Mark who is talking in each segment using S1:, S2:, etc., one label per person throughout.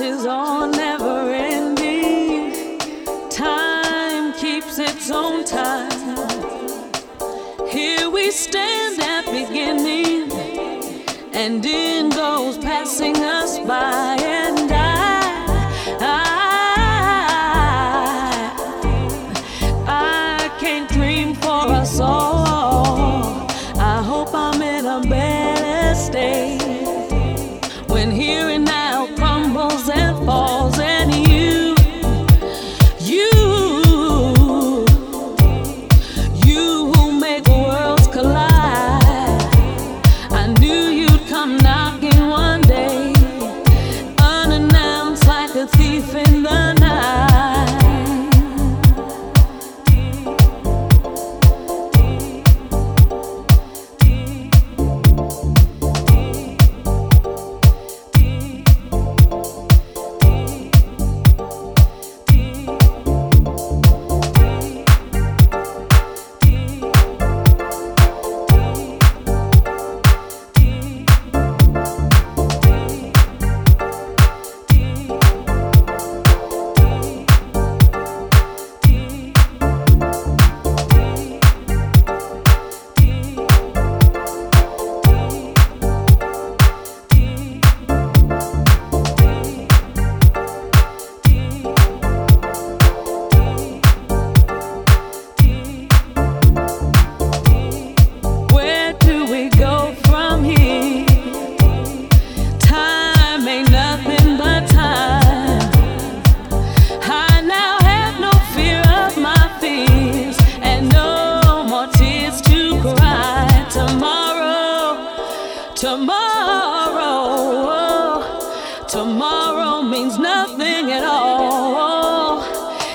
S1: Is on never ending. Time keeps its own time. Here we stand at beginning, and in goes passing us by. tomorrow means nothing at all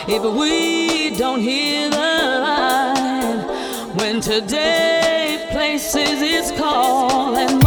S1: if we don't hear the line. When today places its call and